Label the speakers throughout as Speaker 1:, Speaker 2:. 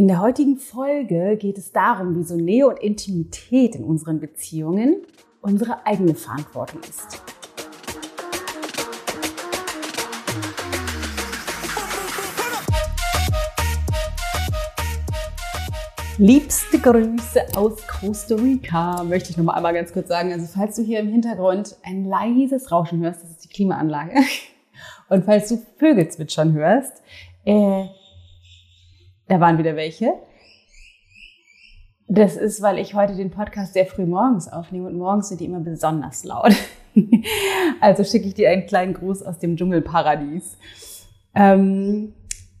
Speaker 1: In der heutigen Folge geht es darum, wieso Nähe und Intimität in unseren Beziehungen unsere eigene Verantwortung ist. Liebste Grüße aus Costa Rica, möchte ich noch mal einmal ganz kurz sagen. Also falls du hier im Hintergrund ein leises Rauschen hörst, das ist die Klimaanlage. Und falls du Vögel zwitschern hörst, äh, da waren wieder welche. Das ist, weil ich heute den Podcast sehr früh morgens aufnehme und morgens sind die immer besonders laut. also schicke ich dir einen kleinen Gruß aus dem Dschungelparadies. Ähm,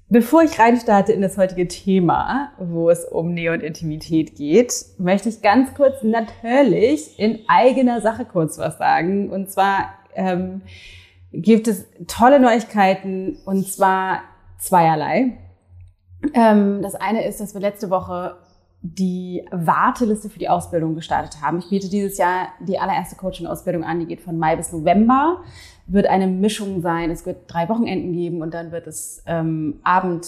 Speaker 1: bevor ich reinstarte in das heutige Thema, wo es um Nähe und Intimität geht, möchte ich ganz kurz natürlich in eigener Sache kurz was sagen. Und zwar ähm, gibt es tolle Neuigkeiten und zwar zweierlei. Ähm, das eine ist, dass wir letzte Woche die Warteliste für die Ausbildung gestartet haben. Ich biete dieses Jahr die allererste Coaching-Ausbildung an, die geht von Mai bis November. Wird eine Mischung sein. Es wird drei Wochenenden geben und dann wird es ähm, Abend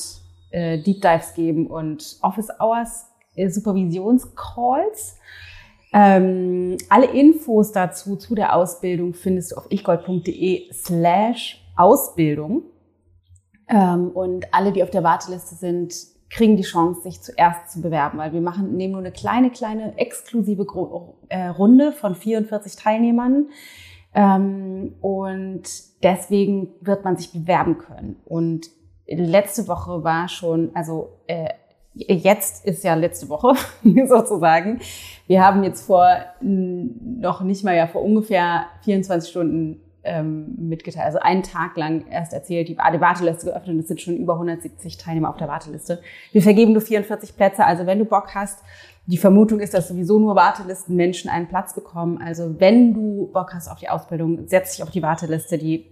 Speaker 1: äh, Deep Dives geben und Office Hours, äh, Supervisionscalls. Ähm, alle Infos dazu zu der Ausbildung findest du auf ichgold.de slash Ausbildung. Ähm, und alle, die auf der Warteliste sind, kriegen die Chance, sich zuerst zu bewerben, weil wir machen, nehmen nur eine kleine, kleine exklusive äh, Runde von 44 Teilnehmern. Ähm, und deswegen wird man sich bewerben können. Und letzte Woche war schon, also äh, jetzt ist ja letzte Woche sozusagen. Wir haben jetzt vor noch nicht mal ja vor ungefähr 24 Stunden ähm, mitgeteilt, also einen Tag lang erst erzählt, die, die Warteliste geöffnet es sind schon über 170 Teilnehmer auf der Warteliste. Wir vergeben nur 44 Plätze, also wenn du Bock hast, die Vermutung ist, dass sowieso nur Wartelistenmenschen einen Platz bekommen. Also wenn du Bock hast auf die Ausbildung, setz dich auf die Warteliste. Die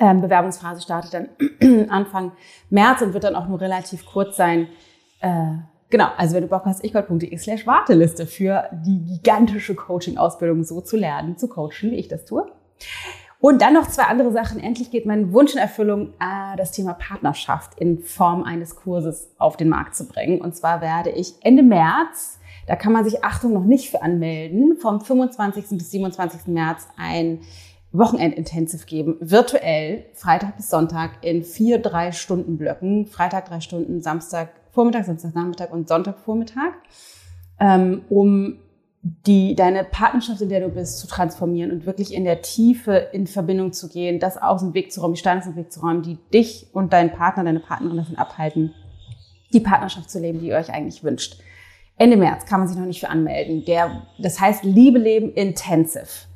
Speaker 1: ähm, Bewerbungsphase startet dann Anfang März und wird dann auch nur relativ kurz sein. Äh, genau, also wenn du Bock hast, ichgold.de slash Warteliste für die gigantische Coaching-Ausbildung so zu lernen, zu coachen, wie ich das tue. Und dann noch zwei andere Sachen. Endlich geht mein Wunsch in Erfüllung, äh, das Thema Partnerschaft in Form eines Kurses auf den Markt zu bringen. Und zwar werde ich Ende März, da kann man sich Achtung noch nicht für anmelden, vom 25. bis 27. März ein Wochenendintensiv geben, virtuell, Freitag bis Sonntag in vier, drei Stunden Blöcken. Freitag drei Stunden, Samstag Vormittag, Samstag Nachmittag und Sonntag Vormittag, ähm, um die, deine Partnerschaft, in der du bist, zu transformieren und wirklich in der Tiefe in Verbindung zu gehen, das aus dem Weg zu räumen, die Steine aus dem Weg zu räumen, die dich und deinen Partner, deine Partnerin davon abhalten, die Partnerschaft zu leben, die ihr euch eigentlich wünscht. Ende März kann man sich noch nicht für anmelden. Der, das heißt Liebe Leben Intensive.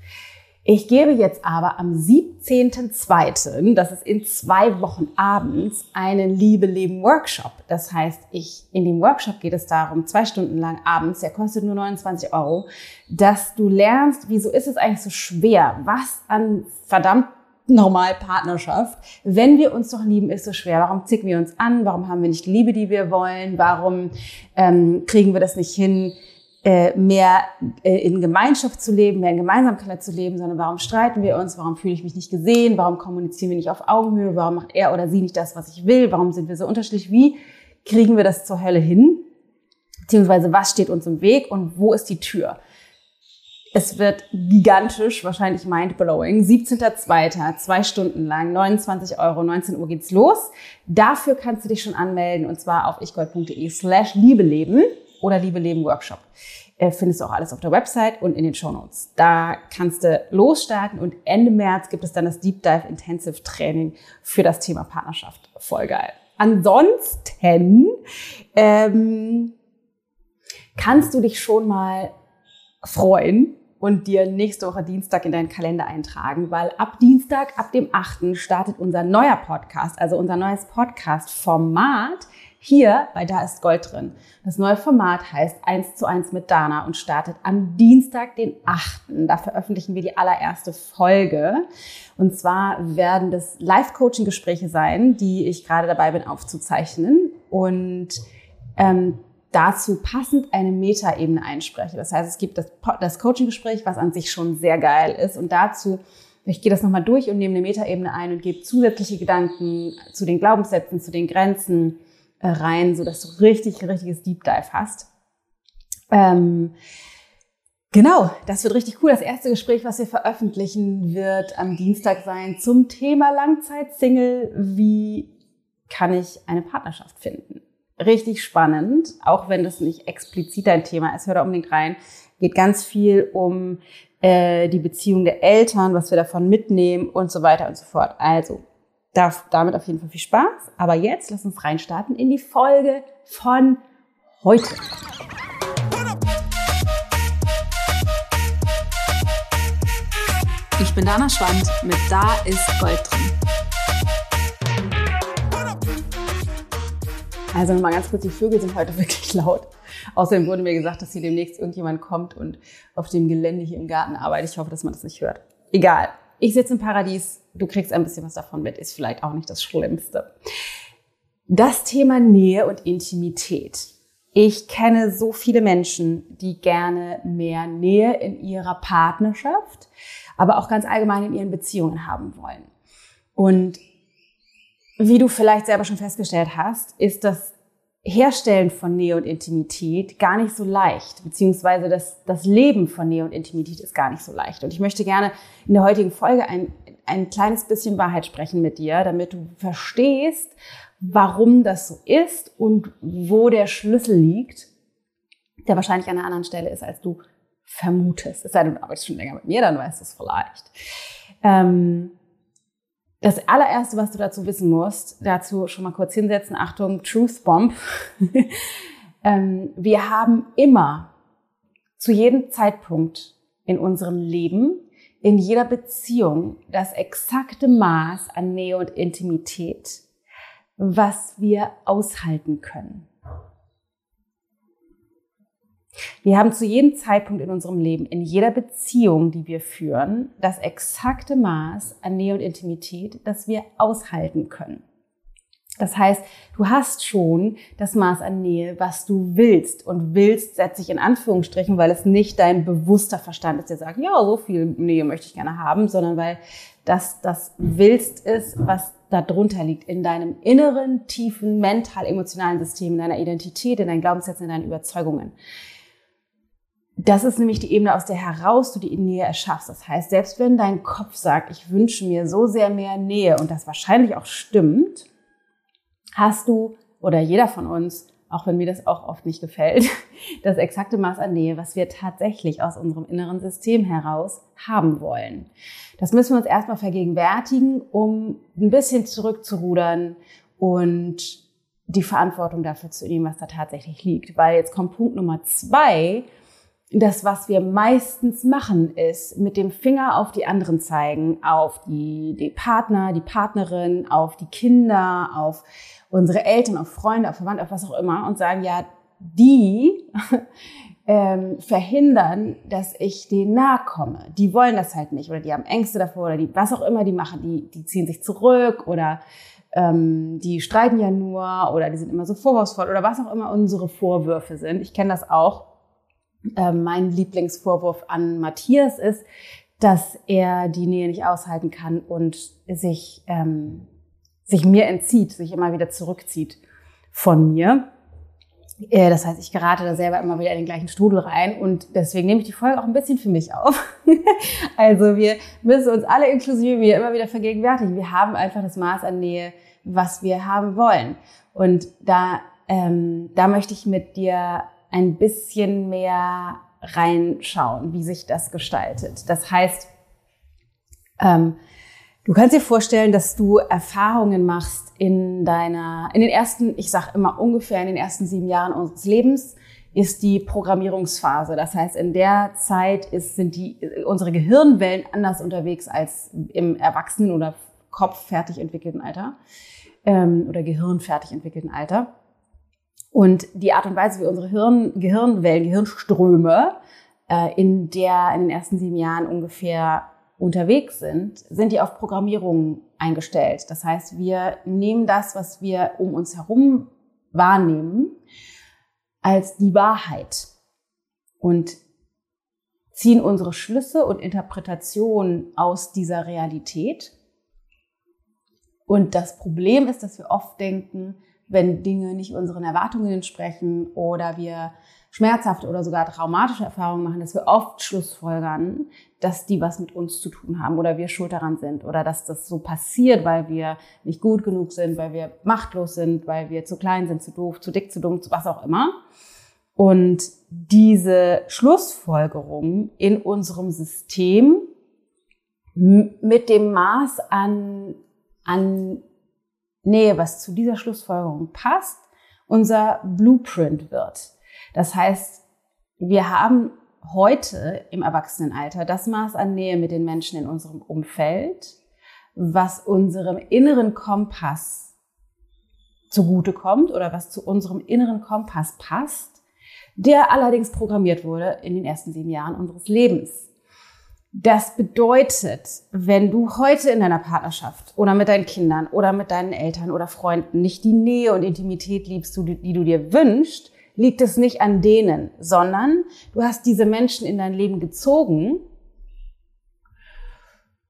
Speaker 1: Ich gebe jetzt aber am 17.02., das ist in zwei Wochen abends, einen Liebe Leben Workshop. Das heißt, ich, in dem Workshop geht es darum, zwei Stunden lang abends, der kostet nur 29 Euro, dass du lernst, wieso ist es eigentlich so schwer? Was an verdammt normal Partnerschaft. Wenn wir uns doch lieben, ist so schwer. Warum zicken wir uns an? Warum haben wir nicht die Liebe, die wir wollen? Warum ähm, kriegen wir das nicht hin? Äh, mehr äh, in Gemeinschaft zu leben, mehr in Gemeinsamkeit zu leben, sondern warum streiten wir uns, warum fühle ich mich nicht gesehen, warum kommunizieren wir nicht auf Augenhöhe, warum macht er oder sie nicht das, was ich will, warum sind wir so unterschiedlich, wie kriegen wir das zur Hölle hin, beziehungsweise was steht uns im Weg und wo ist die Tür. Es wird gigantisch, wahrscheinlich mindblowing. 17.02., zwei Stunden lang, 29 Euro, 19 Uhr geht's los. Dafür kannst du dich schon anmelden und zwar auf ichgold.de slash liebeleben oder Liebe Leben Workshop. Äh, findest du auch alles auf der Website und in den Show Notes. Da kannst du losstarten und Ende März gibt es dann das Deep Dive Intensive Training für das Thema Partnerschaft. Voll geil. Ansonsten ähm, kannst du dich schon mal freuen und dir nächste Woche Dienstag in deinen Kalender eintragen, weil ab Dienstag, ab dem 8. startet unser neuer Podcast, also unser neues Podcast-Format hier bei Da ist Gold drin. Das neue Format heißt 1 zu 1 mit Dana und startet am Dienstag, den 8. Da veröffentlichen wir die allererste Folge. Und zwar werden das Live-Coaching-Gespräche sein, die ich gerade dabei bin aufzuzeichnen. Und ähm, dazu passend eine Metaebene einspreche. Das heißt, es gibt das, das Coaching-Gespräch, was an sich schon sehr geil ist. Und dazu, ich gehe das nochmal durch und nehme eine Metaebene ein und gebe zusätzliche Gedanken zu den Glaubenssätzen, zu den Grenzen, rein, so dass du richtig, richtiges Deep Dive hast. Ähm, genau, das wird richtig cool. Das erste Gespräch, was wir veröffentlichen, wird am Dienstag sein zum Thema Langzeit-Single. Wie kann ich eine Partnerschaft finden? Richtig spannend, auch wenn das nicht explizit ein Thema ist. Hör da unbedingt rein. Geht ganz viel um äh, die Beziehung der Eltern, was wir davon mitnehmen und so weiter und so fort. Also, darf damit auf jeden Fall viel Spaß. Aber jetzt lass uns reinstarten in die Folge von heute.
Speaker 2: Ich bin Dana Schwand mit Da ist Gold drin.
Speaker 1: Also nochmal ganz kurz, die Vögel sind heute wirklich laut. Außerdem wurde mir gesagt, dass hier demnächst irgendjemand kommt und auf dem Gelände hier im Garten arbeitet. Ich hoffe, dass man das nicht hört. Egal. Ich sitze im Paradies. Du kriegst ein bisschen was davon mit. Ist vielleicht auch nicht das Schlimmste. Das Thema Nähe und Intimität. Ich kenne so viele Menschen, die gerne mehr Nähe in ihrer Partnerschaft, aber auch ganz allgemein in ihren Beziehungen haben wollen. Und wie du vielleicht selber schon festgestellt hast, ist das Herstellen von Nähe und Intimität gar nicht so leicht, beziehungsweise das, das Leben von Nähe und Intimität ist gar nicht so leicht. Und ich möchte gerne in der heutigen Folge ein, ein kleines bisschen Wahrheit sprechen mit dir, damit du verstehst, warum das so ist und wo der Schlüssel liegt, der wahrscheinlich an einer anderen Stelle ist, als du vermutest. Es sei denn, du arbeitest schon länger mit mir, dann weißt du es vielleicht. Ähm, das allererste, was du dazu wissen musst, dazu schon mal kurz hinsetzen, Achtung, Truth Bomb. ähm, wir haben immer, zu jedem Zeitpunkt in unserem Leben, in jeder Beziehung, das exakte Maß an Nähe und Intimität, was wir aushalten können. Wir haben zu jedem Zeitpunkt in unserem Leben, in jeder Beziehung, die wir führen, das exakte Maß an Nähe und Intimität, das wir aushalten können. Das heißt, du hast schon das Maß an Nähe, was du willst. Und willst setze ich in Anführungsstrichen, weil es nicht dein bewusster Verstand ist, der sagt, ja, so viel Nähe möchte ich gerne haben, sondern weil das das willst ist, was darunter liegt in deinem inneren, tiefen, mental-emotionalen System, in deiner Identität, in deinen Glaubenssätzen, in deinen Überzeugungen. Das ist nämlich die Ebene, aus der heraus du die Nähe erschaffst. Das heißt, selbst wenn dein Kopf sagt, ich wünsche mir so sehr mehr Nähe und das wahrscheinlich auch stimmt, hast du oder jeder von uns, auch wenn mir das auch oft nicht gefällt, das exakte Maß an Nähe, was wir tatsächlich aus unserem inneren System heraus haben wollen. Das müssen wir uns erstmal vergegenwärtigen, um ein bisschen zurückzurudern und die Verantwortung dafür zu nehmen, was da tatsächlich liegt. Weil jetzt kommt Punkt Nummer zwei, das, was wir meistens machen, ist mit dem Finger auf die anderen zeigen, auf die, die Partner, die Partnerin, auf die Kinder, auf unsere Eltern, auf Freunde, auf Verwandte, auf was auch immer und sagen, ja, die ähm, verhindern, dass ich denen nahe komme. Die wollen das halt nicht oder die haben Ängste davor oder die, was auch immer die machen, die, die ziehen sich zurück oder ähm, die streiten ja nur oder die sind immer so vorwurfsvoll oder was auch immer unsere Vorwürfe sind. Ich kenne das auch äh, mein Lieblingsvorwurf an Matthias ist, dass er die Nähe nicht aushalten kann und sich, ähm, sich mir entzieht, sich immer wieder zurückzieht von mir. Äh, das heißt, ich gerate da selber immer wieder in den gleichen Strudel rein und deswegen nehme ich die Folge auch ein bisschen für mich auf. also wir müssen uns alle inklusive mir immer wieder vergegenwärtigen. Wir haben einfach das Maß an Nähe, was wir haben wollen. Und da, ähm, da möchte ich mit dir ein bisschen mehr reinschauen, wie sich das gestaltet. Das heißt, ähm, du kannst dir vorstellen, dass du Erfahrungen machst in deiner, in den ersten, ich sag immer ungefähr in den ersten sieben Jahren unseres Lebens ist die Programmierungsphase. Das heißt, in der Zeit ist, sind die, unsere Gehirnwellen anders unterwegs als im Erwachsenen- oder Kopf-fertig entwickelten Alter ähm, oder Gehirn-fertig entwickelten Alter. Und die Art und Weise, wie unsere Hirn, Gehirnwellen, Gehirnströme äh, in der in den ersten sieben Jahren ungefähr unterwegs sind, sind die auf Programmierung eingestellt. Das heißt, wir nehmen das, was wir um uns herum wahrnehmen, als die Wahrheit und ziehen unsere Schlüsse und Interpretationen aus dieser Realität. Und das Problem ist, dass wir oft denken, wenn Dinge nicht unseren Erwartungen entsprechen oder wir schmerzhafte oder sogar traumatische Erfahrungen machen, dass wir oft Schlussfolgern, dass die was mit uns zu tun haben oder wir schuld daran sind oder dass das so passiert, weil wir nicht gut genug sind, weil wir machtlos sind, weil wir zu klein sind, zu doof, zu dick, zu dumm, zu was auch immer. Und diese Schlussfolgerung in unserem System mit dem Maß an, an Nähe, was zu dieser Schlussfolgerung passt, unser Blueprint wird. Das heißt, wir haben heute im Erwachsenenalter das Maß an Nähe mit den Menschen in unserem Umfeld, was unserem inneren Kompass zugutekommt oder was zu unserem inneren Kompass passt, der allerdings programmiert wurde in den ersten sieben Jahren unseres Lebens. Das bedeutet, wenn du heute in deiner Partnerschaft oder mit deinen Kindern oder mit deinen Eltern oder Freunden nicht die Nähe und Intimität liebst, die du dir wünschst, liegt es nicht an denen, sondern du hast diese Menschen in dein Leben gezogen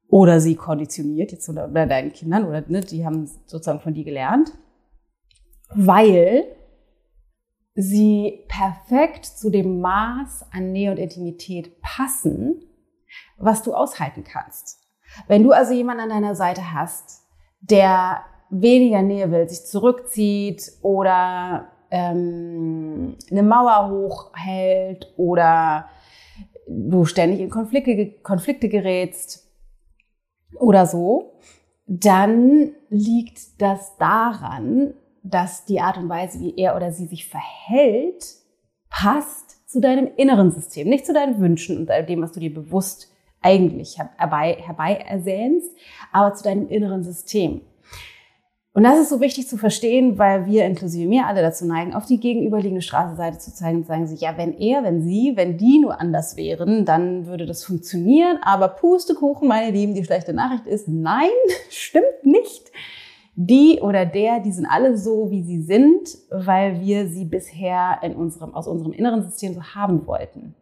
Speaker 1: oder sie konditioniert, jetzt oder bei deinen Kindern oder ne, die haben sozusagen von dir gelernt, weil sie perfekt zu dem Maß an Nähe und Intimität passen, was du aushalten kannst. Wenn du also jemanden an deiner Seite hast, der weniger Nähe will, sich zurückzieht oder ähm, eine Mauer hochhält oder du ständig in Konflikte, Konflikte gerätst oder so, dann liegt das daran, dass die Art und Weise, wie er oder sie sich verhält, passt zu deinem inneren System, nicht zu deinen Wünschen und dem, was du dir bewusst eigentlich herbei, herbei ersehnst, aber zu deinem inneren System. Und das ist so wichtig zu verstehen, weil wir inklusive mir alle dazu neigen, auf die gegenüberliegende Straßenseite zu zeigen und sagen sie, ja, wenn er, wenn sie, wenn die nur anders wären, dann würde das funktionieren. Aber Pustekuchen, meine Lieben, die schlechte Nachricht ist, nein, stimmt nicht. Die oder der, die sind alle so, wie sie sind, weil wir sie bisher in unserem, aus unserem inneren System so haben wollten.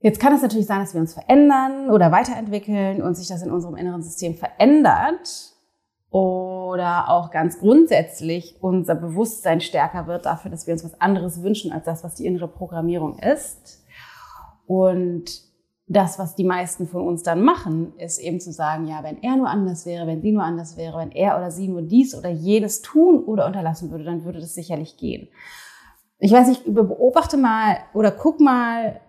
Speaker 1: Jetzt kann es natürlich sein, dass wir uns verändern oder weiterentwickeln und sich das in unserem inneren System verändert oder auch ganz grundsätzlich unser Bewusstsein stärker wird dafür, dass wir uns was anderes wünschen als das, was die innere Programmierung ist. Und das, was die meisten von uns dann machen, ist eben zu sagen, ja, wenn er nur anders wäre, wenn sie nur anders wäre, wenn er oder sie nur dies oder jenes tun oder unterlassen würde, dann würde das sicherlich gehen. Ich weiß nicht, beobachte mal oder guck mal,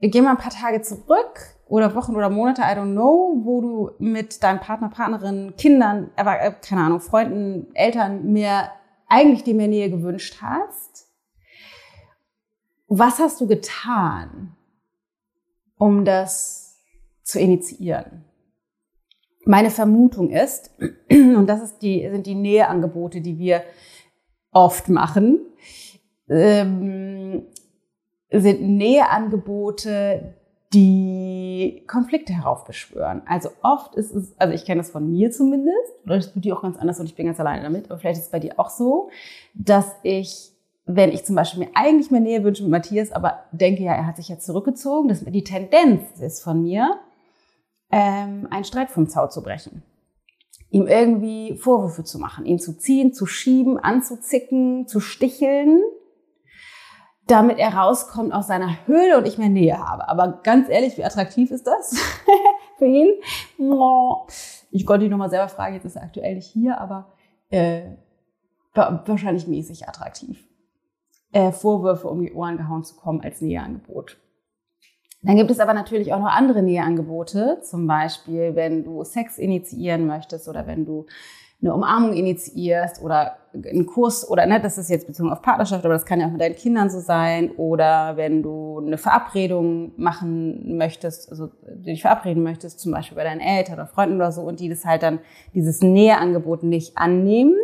Speaker 1: geh mal ein paar Tage zurück oder Wochen oder Monate, I don't know, wo du mit deinem Partner, Partnerin, Kindern, äh, keine Ahnung, Freunden, Eltern mehr eigentlich dir mehr Nähe gewünscht hast. Was hast du getan, um das zu initiieren? Meine Vermutung ist, und das ist die, sind die Näheangebote, die wir oft machen, ähm, sind Näheangebote, die Konflikte heraufbeschwören. Also oft ist es, also ich kenne das von mir zumindest, oder das tut die auch ganz anders und ich bin ganz alleine damit, aber vielleicht ist es bei dir auch so, dass ich, wenn ich zum Beispiel mir eigentlich mehr Nähe wünsche mit Matthias, aber denke ja, er hat sich ja zurückgezogen, dass die Tendenz ist von mir, ähm, einen Streit vom Zaun zu brechen. Ihm irgendwie Vorwürfe zu machen, ihn zu ziehen, zu schieben, anzuzicken, zu sticheln damit er rauskommt aus seiner Höhle und ich mehr Nähe habe. Aber ganz ehrlich, wie attraktiv ist das für ihn? Ich konnte ihn nochmal selber fragen, jetzt ist er aktuell nicht hier, aber äh, wahrscheinlich mäßig attraktiv. Äh, Vorwürfe um die Ohren gehauen zu kommen als Näheangebot. Dann gibt es aber natürlich auch noch andere Näheangebote, zum Beispiel wenn du Sex initiieren möchtest oder wenn du eine Umarmung initiierst oder einen Kurs oder ne, das ist jetzt bezogen auf Partnerschaft, aber das kann ja auch mit deinen Kindern so sein oder wenn du eine Verabredung machen möchtest, also dich verabreden möchtest, zum Beispiel bei deinen Eltern oder Freunden oder so und die das halt dann dieses Näheangebot nicht annehmen,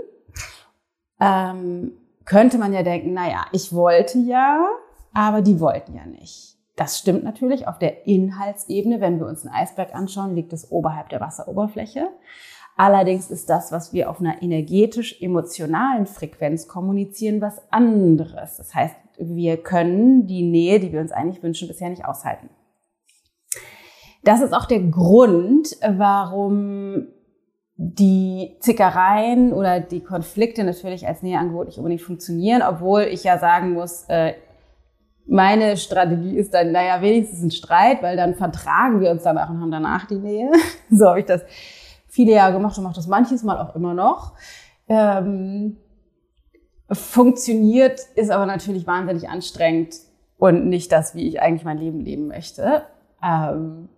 Speaker 1: ähm, könnte man ja denken, na ja, ich wollte ja, aber die wollten ja nicht. Das stimmt natürlich auf der Inhaltsebene. Wenn wir uns einen Eisberg anschauen, liegt es oberhalb der Wasseroberfläche. Allerdings ist das, was wir auf einer energetisch-emotionalen Frequenz kommunizieren, was anderes. Das heißt, wir können die Nähe, die wir uns eigentlich wünschen, bisher nicht aushalten. Das ist auch der Grund, warum die Zickereien oder die Konflikte natürlich als Näheangebot nicht unbedingt funktionieren, obwohl ich ja sagen muss, äh, meine Strategie ist dann, naja, wenigstens ein Streit, weil dann vertragen wir uns danach und haben danach die Nähe. so habe ich das viele Jahre gemacht und mache das manches Mal auch immer noch. Ähm, funktioniert, ist aber natürlich wahnsinnig anstrengend und nicht das, wie ich eigentlich mein Leben leben möchte. Ähm,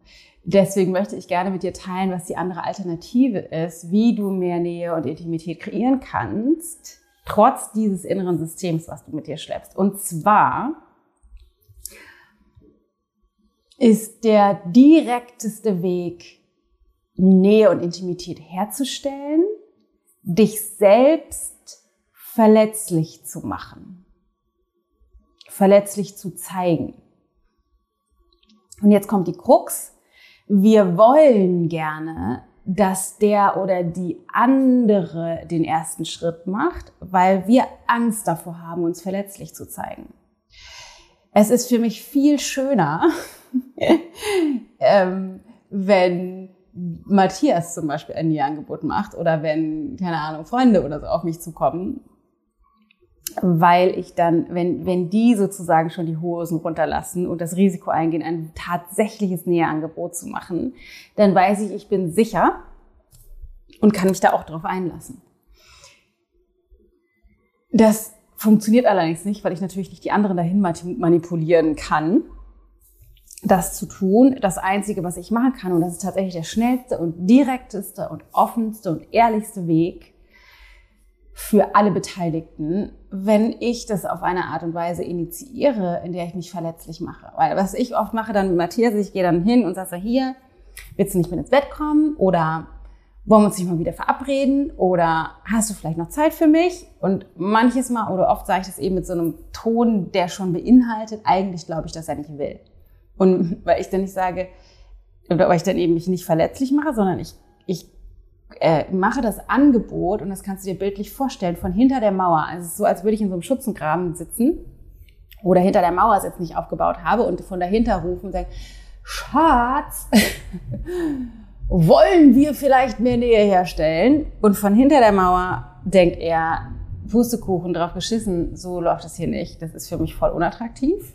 Speaker 1: deswegen möchte ich gerne mit dir teilen, was die andere Alternative ist, wie du mehr Nähe und Intimität kreieren kannst, trotz dieses inneren Systems, was du mit dir schleppst. Und zwar ist der direkteste Weg, Nähe und Intimität herzustellen, dich selbst verletzlich zu machen, verletzlich zu zeigen. Und jetzt kommt die Krux. Wir wollen gerne, dass der oder die andere den ersten Schritt macht, weil wir Angst davor haben, uns verletzlich zu zeigen. Es ist für mich viel schöner, ähm, wenn Matthias zum Beispiel ein Nähangebot macht oder wenn, keine Ahnung, Freunde oder so auf mich zukommen, weil ich dann, wenn, wenn die sozusagen schon die Hosen runterlassen und das Risiko eingehen, ein tatsächliches Näheangebot zu machen, dann weiß ich, ich bin sicher und kann mich da auch drauf einlassen. Das funktioniert allerdings nicht, weil ich natürlich nicht die anderen dahin manipulieren kann das zu tun. Das Einzige, was ich machen kann, und das ist tatsächlich der schnellste und direkteste und offenste und ehrlichste Weg für alle Beteiligten, wenn ich das auf eine Art und Weise initiiere, in der ich mich verletzlich mache. Weil was ich oft mache dann mit Matthias, ich gehe dann hin und sage so, hier, willst du nicht mit ins Bett kommen? Oder wollen wir uns nicht mal wieder verabreden? Oder hast du vielleicht noch Zeit für mich? Und manches Mal oder oft sage ich das eben mit so einem Ton, der schon beinhaltet, eigentlich glaube ich, dass er nicht will. Und weil ich dann nicht sage, oder weil ich dann eben mich nicht verletzlich mache, sondern ich, ich äh, mache das Angebot, und das kannst du dir bildlich vorstellen, von hinter der Mauer. Also es ist so, als würde ich in so einem Schutzengraben sitzen oder hinter der Mauer jetzt nicht aufgebaut habe und von dahinter rufen und sagen, Schatz, wollen wir vielleicht mehr Nähe herstellen? Und von hinter der Mauer denkt er, Pustekuchen drauf geschissen, so läuft das hier nicht. Das ist für mich voll unattraktiv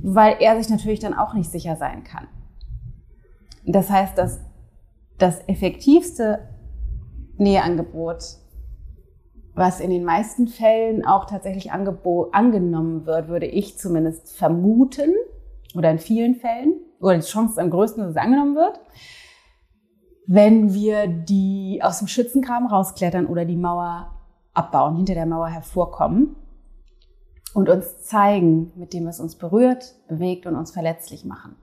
Speaker 1: weil er sich natürlich dann auch nicht sicher sein kann. Das heißt, dass das effektivste Näheangebot, was in den meisten Fällen auch tatsächlich angenommen wird, würde ich zumindest vermuten, oder in vielen Fällen, oder die Chance ist am größten, dass es angenommen wird, wenn wir die aus dem Schützengraben rausklettern oder die Mauer abbauen, hinter der Mauer hervorkommen und uns zeigen mit dem, was uns berührt, bewegt und uns verletzlich machen.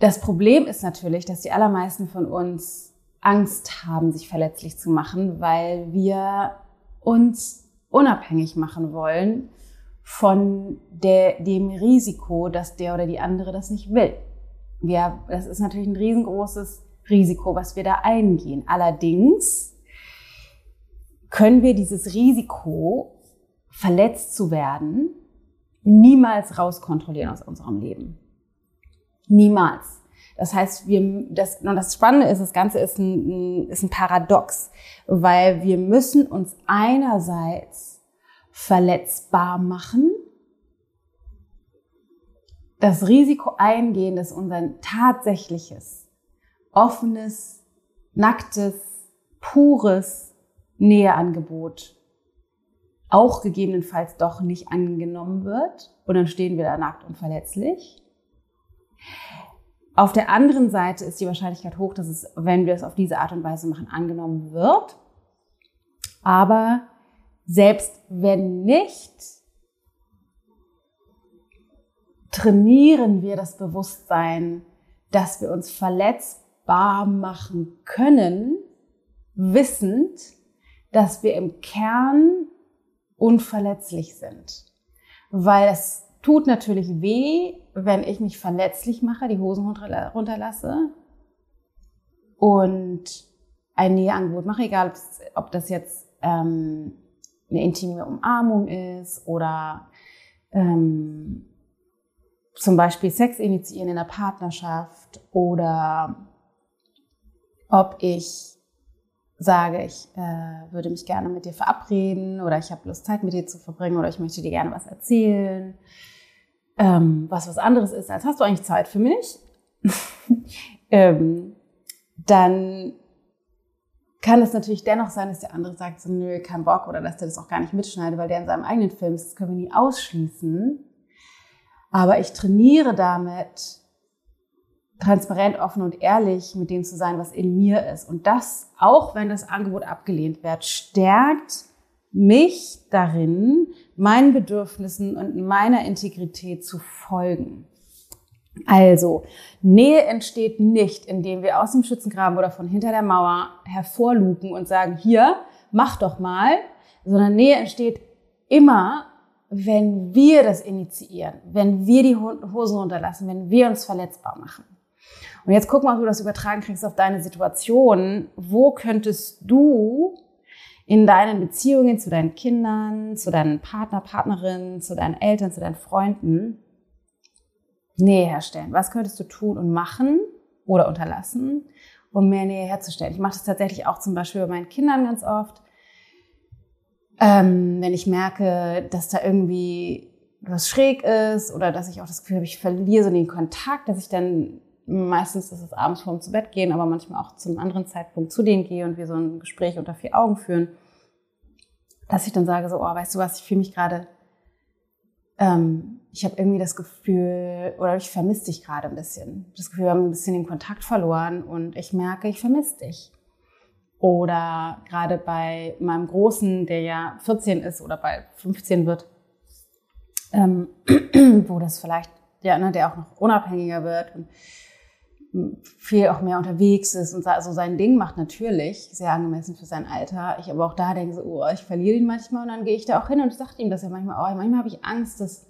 Speaker 1: Das Problem ist natürlich, dass die allermeisten von uns Angst haben, sich verletzlich zu machen, weil wir uns unabhängig machen wollen von der, dem Risiko, dass der oder die andere das nicht will. Wir, das ist natürlich ein riesengroßes Risiko, was wir da eingehen. Allerdings können wir dieses Risiko, verletzt zu werden, niemals rauskontrollieren aus unserem Leben. Niemals. Das heißt, wir, das, und das Spannende ist, das Ganze ist ein, ist ein Paradox, weil wir müssen uns einerseits verletzbar machen, das Risiko eingehen, dass unser tatsächliches, offenes, nacktes, pures Näheangebot auch gegebenenfalls doch nicht angenommen wird und dann stehen wir da nackt und verletzlich. Auf der anderen Seite ist die Wahrscheinlichkeit hoch, dass es, wenn wir es auf diese Art und Weise machen, angenommen wird. Aber selbst wenn nicht, trainieren wir das Bewusstsein, dass wir uns verletzbar machen können, wissend, dass wir im Kern unverletzlich sind. Weil es tut natürlich weh, wenn ich mich verletzlich mache, die Hosen runterlasse und ein Näheangebot mache, egal ob das jetzt ähm, eine intime Umarmung ist oder ähm, zum Beispiel Sex initiieren in der Partnerschaft oder ob ich sage, ich äh, würde mich gerne mit dir verabreden oder ich habe Lust, Zeit mit dir zu verbringen oder ich möchte dir gerne was erzählen, ähm, was was anderes ist, als hast du eigentlich Zeit für mich, ähm, dann kann es natürlich dennoch sein, dass der andere sagt, so, nö, kein Bock oder dass der das auch gar nicht mitschneidet, weil der in seinem eigenen Film ist. Das können wir nie ausschließen. Aber ich trainiere damit, transparent, offen und ehrlich mit dem zu sein, was in mir ist. Und das, auch wenn das Angebot abgelehnt wird, stärkt mich darin, meinen Bedürfnissen und meiner Integrität zu folgen. Also, Nähe entsteht nicht, indem wir aus dem Schützengraben oder von hinter der Mauer hervorlupen und sagen, hier, mach doch mal, sondern Nähe entsteht immer, wenn wir das initiieren, wenn wir die Hosen runterlassen, wenn wir uns verletzbar machen. Und jetzt guck mal, ob du das übertragen kriegst auf deine Situation. Wo könntest du in deinen Beziehungen zu deinen Kindern, zu deinen Partner, Partnerinnen, zu deinen Eltern, zu deinen Freunden Nähe herstellen? Was könntest du tun und machen oder unterlassen, um mehr Nähe herzustellen? Ich mache das tatsächlich auch zum Beispiel bei meinen Kindern ganz oft. Ähm, wenn ich merke, dass da irgendwie was schräg ist oder dass ich auch das Gefühl habe, ich verliere so den Kontakt, dass ich dann meistens ist es abends vorm zu Bett gehen, aber manchmal auch zu einem anderen Zeitpunkt zu denen gehe und wir so ein Gespräch unter vier Augen führen, dass ich dann sage so, oh, weißt du was, ich fühle mich gerade, ähm, ich habe irgendwie das Gefühl, oder ich vermisse dich gerade ein bisschen. Das Gefühl, wir haben ein bisschen den Kontakt verloren und ich merke, ich vermisse dich. Oder gerade bei meinem Großen, der ja 14 ist oder bald 15 wird, ähm, wo das vielleicht, ja, ne, der auch noch unabhängiger wird und viel auch mehr unterwegs ist und so. Sein Ding macht, natürlich, sehr angemessen für sein Alter. Ich aber auch da denke so, oh, ich verliere ihn manchmal und dann gehe ich da auch hin und sage ihm das ja manchmal, oh, manchmal habe ich Angst, dass,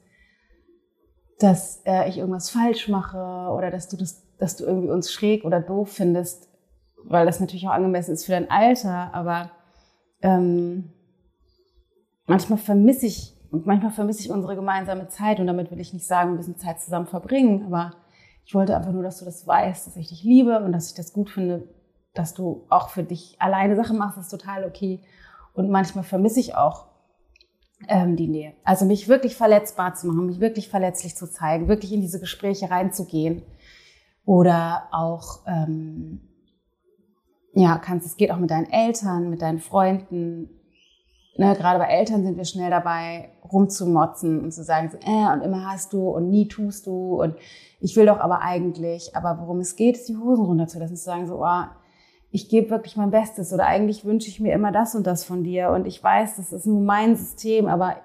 Speaker 1: dass äh, ich irgendwas falsch mache oder dass du das, dass du irgendwie uns schräg oder doof findest, weil das natürlich auch angemessen ist für dein Alter, aber ähm, manchmal vermisse ich, manchmal vermisse ich unsere gemeinsame Zeit und damit will ich nicht sagen, ein bisschen Zeit zusammen verbringen, aber ich wollte einfach nur, dass du das weißt, dass ich dich liebe und dass ich das gut finde, dass du auch für dich alleine Sachen machst, ist total okay. Und manchmal vermisse ich auch ähm, die Nähe. Also mich wirklich verletzbar zu machen, mich wirklich verletzlich zu zeigen, wirklich in diese Gespräche reinzugehen. Oder auch, ähm, ja, kannst, es geht auch mit deinen Eltern, mit deinen Freunden, ne, gerade bei Eltern sind wir schnell dabei, rumzumotzen und zu sagen, so, äh, und immer hast du und nie tust du und ich will doch aber eigentlich, aber worum es geht, ist die Hosen runterzulassen, zu sagen, so, oh, ich gebe wirklich mein Bestes oder eigentlich wünsche ich mir immer das und das von dir und ich weiß, das ist nur mein System, aber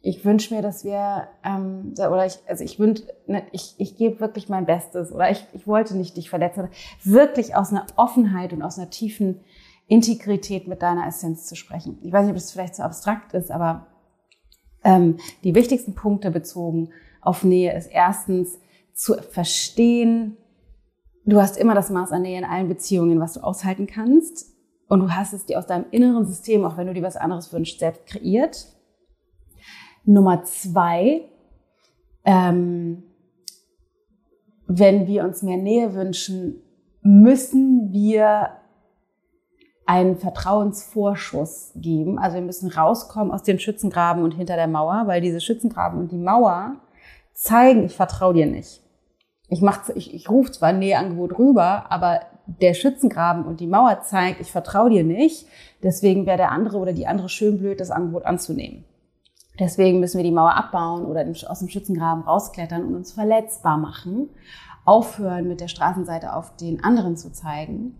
Speaker 1: ich wünsche mir, dass wir, ähm, oder ich, also ich wünsche, ne, ich, ich gebe wirklich mein Bestes oder ich, ich wollte nicht dich verletzen, wirklich aus einer Offenheit und aus einer tiefen Integrität mit deiner Essenz zu sprechen. Ich weiß nicht, ob das vielleicht zu so abstrakt ist, aber ähm, die wichtigsten Punkte bezogen auf Nähe ist erstens zu verstehen, du hast immer das Maß an Nähe in allen Beziehungen, was du aushalten kannst. Und du hast es dir aus deinem inneren System, auch wenn du dir was anderes wünschst, selbst kreiert. Nummer zwei, ähm, wenn wir uns mehr Nähe wünschen, müssen wir einen Vertrauensvorschuss geben. Also wir müssen rauskommen aus den Schützengraben und hinter der Mauer, weil diese Schützengraben und die Mauer zeigen, ich vertraue dir nicht. Ich, mach, ich, ich rufe zwar ein Näheangebot rüber, aber der Schützengraben und die Mauer zeigt, ich vertraue dir nicht. Deswegen wäre der andere oder die andere schön blöd, das Angebot anzunehmen. Deswegen müssen wir die Mauer abbauen oder aus dem Schützengraben rausklettern und uns verletzbar machen. Aufhören, mit der Straßenseite auf den anderen zu zeigen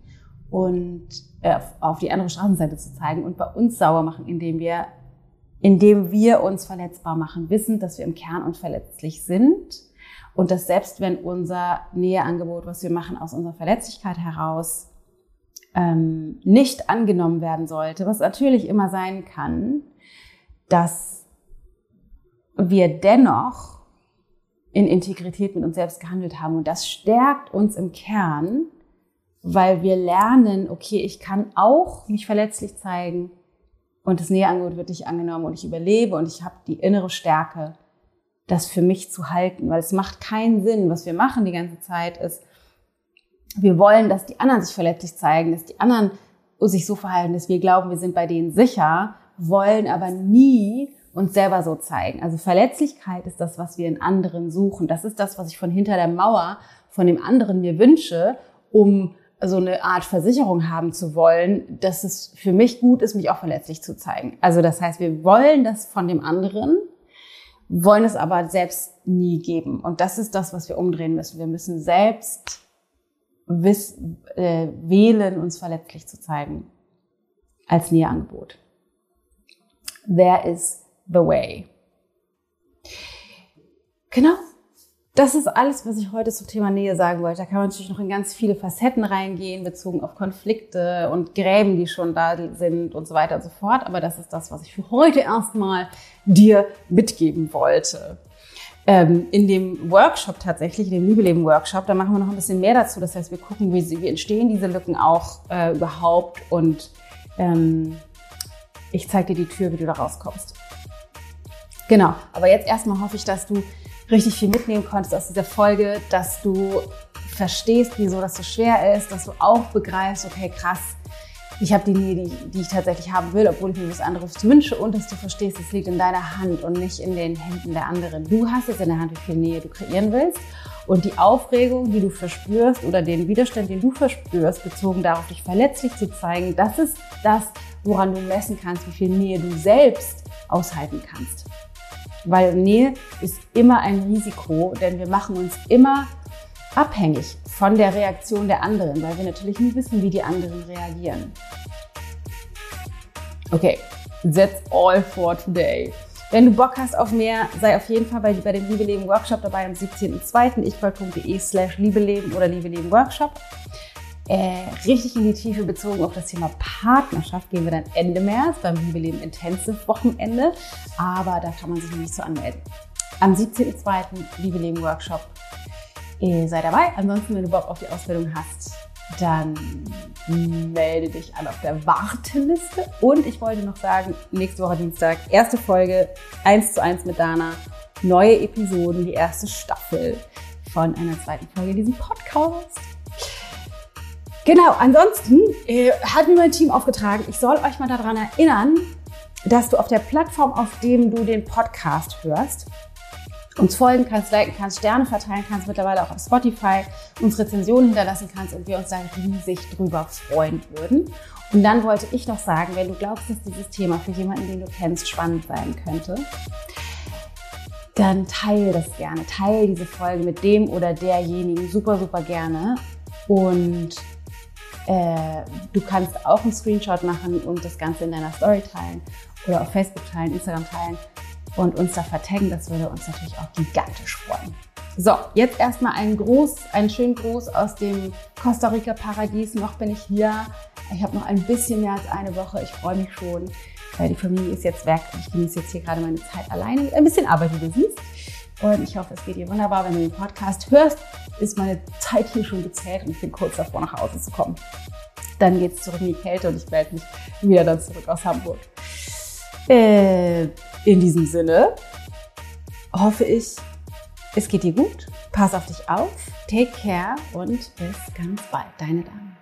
Speaker 1: und äh, auf die andere Straßenseite zu zeigen und bei uns sauer machen, indem wir, indem wir uns verletzbar machen, wissen, dass wir im Kern unverletzlich sind und dass selbst wenn unser Näheangebot, was wir machen, aus unserer Verletzlichkeit heraus ähm, nicht angenommen werden sollte, was natürlich immer sein kann, dass wir dennoch in Integrität mit uns selbst gehandelt haben. Und das stärkt uns im Kern, weil wir lernen, okay, ich kann auch mich verletzlich zeigen und das Näheangebot wird nicht angenommen und ich überlebe und ich habe die innere Stärke, das für mich zu halten, weil es macht keinen Sinn. Was wir machen die ganze Zeit ist, wir wollen, dass die anderen sich verletzlich zeigen, dass die anderen sich so verhalten, dass wir glauben, wir sind bei denen sicher, wollen aber nie uns selber so zeigen. Also Verletzlichkeit ist das, was wir in anderen suchen. Das ist das, was ich von hinter der Mauer von dem anderen mir wünsche, um so eine Art Versicherung haben zu wollen, dass es für mich gut ist, mich auch verletzlich zu zeigen. Also das heißt, wir wollen das von dem anderen, wollen es aber selbst nie geben. Und das ist das, was wir umdrehen müssen. Wir müssen selbst wiss, äh, wählen, uns verletzlich zu zeigen als Näheangebot. There is the way. Genau. Das ist alles, was ich heute zum Thema Nähe sagen wollte. Da kann man natürlich noch in ganz viele Facetten reingehen, bezogen auf Konflikte und Gräben, die schon da sind und so weiter und so fort. Aber das ist das, was ich für heute erstmal dir mitgeben wollte. Ähm, in dem Workshop tatsächlich, in dem Liebeleben-Workshop, da machen wir noch ein bisschen mehr dazu. Das heißt, wir gucken, wie, wie entstehen diese Lücken auch äh, überhaupt und ähm, ich zeige dir die Tür, wie du da rauskommst. Genau, aber jetzt erstmal hoffe ich, dass du richtig viel mitnehmen konntest aus dieser Folge, dass du verstehst, wieso das so schwer ist, dass du auch begreifst, okay, krass, ich habe die Nähe, die, die ich tatsächlich haben will, obwohl ich mir was anderes wünsche und dass du verstehst, es liegt in deiner Hand und nicht in den Händen der anderen. Du hast jetzt in der Hand, wie viel Nähe du kreieren willst und die Aufregung, die du verspürst oder den Widerstand, den du verspürst, bezogen darauf, dich verletzlich zu zeigen, das ist das, woran du messen kannst, wie viel Nähe du selbst aushalten kannst. Weil Nähe ist immer ein Risiko, denn wir machen uns immer abhängig von der Reaktion der anderen, weil wir natürlich nie wissen, wie die anderen reagieren. Okay, that's all for today. Wenn du Bock hast auf mehr, sei auf jeden Fall bei, bei dem Liebe Workshop dabei am 17.02. ichgold.de slash Liebeleben oder Liebeleben Workshop. Äh, richtig in die Tiefe bezogen auf das Thema Partnerschaft gehen wir dann Ende März beim Liebeleben Intensive Wochenende. Aber da kann man sich noch nicht so anmelden. Am 17.02. Liebeleben Workshop äh, sei dabei. Ansonsten, wenn du Bock auf die Ausbildung hast, dann melde dich an auf der Warteliste. Und ich wollte noch sagen, nächste Woche Dienstag, erste Folge, 1 zu 1 mit Dana, neue Episoden, die erste Staffel von einer zweiten Folge diesem Podcast. Genau, ansonsten äh, hat mir mein Team aufgetragen, ich soll euch mal daran erinnern, dass du auf der Plattform, auf dem du den Podcast hörst, uns folgen kannst, liken kannst, Sterne verteilen kannst, mittlerweile auch auf Spotify, uns Rezensionen hinterlassen kannst und wir uns da riesig drüber freuen würden. Und dann wollte ich noch sagen, wenn du glaubst, dass dieses Thema für jemanden, den du kennst, spannend sein könnte, dann teile das gerne. Teile diese Folge mit dem oder derjenigen super, super gerne. Und äh, du kannst auch einen Screenshot machen und das Ganze in deiner Story teilen oder auf Facebook teilen, Instagram teilen und uns da vertaggen. Das würde uns natürlich auch gigantisch freuen. So, jetzt erstmal einen Gruß, einen schönen Gruß aus dem Costa Rica Paradies. Noch bin ich hier. Ich habe noch ein bisschen mehr als eine Woche. Ich freue mich schon. Die Familie ist jetzt weg. Ich genieße jetzt hier gerade meine Zeit alleine ein bisschen Arbeit, wie du siehst. Und ich hoffe, es geht dir wunderbar. Wenn du den Podcast hörst, ist meine Zeit hier schon gezählt und ich bin kurz davor, nach Hause zu kommen. Dann geht es zurück in die Kälte und ich melde mich wieder dann zurück aus Hamburg. Äh, in diesem Sinne hoffe ich, es geht dir gut. Pass auf dich auf. Take care und bis ganz bald. Deine Dame.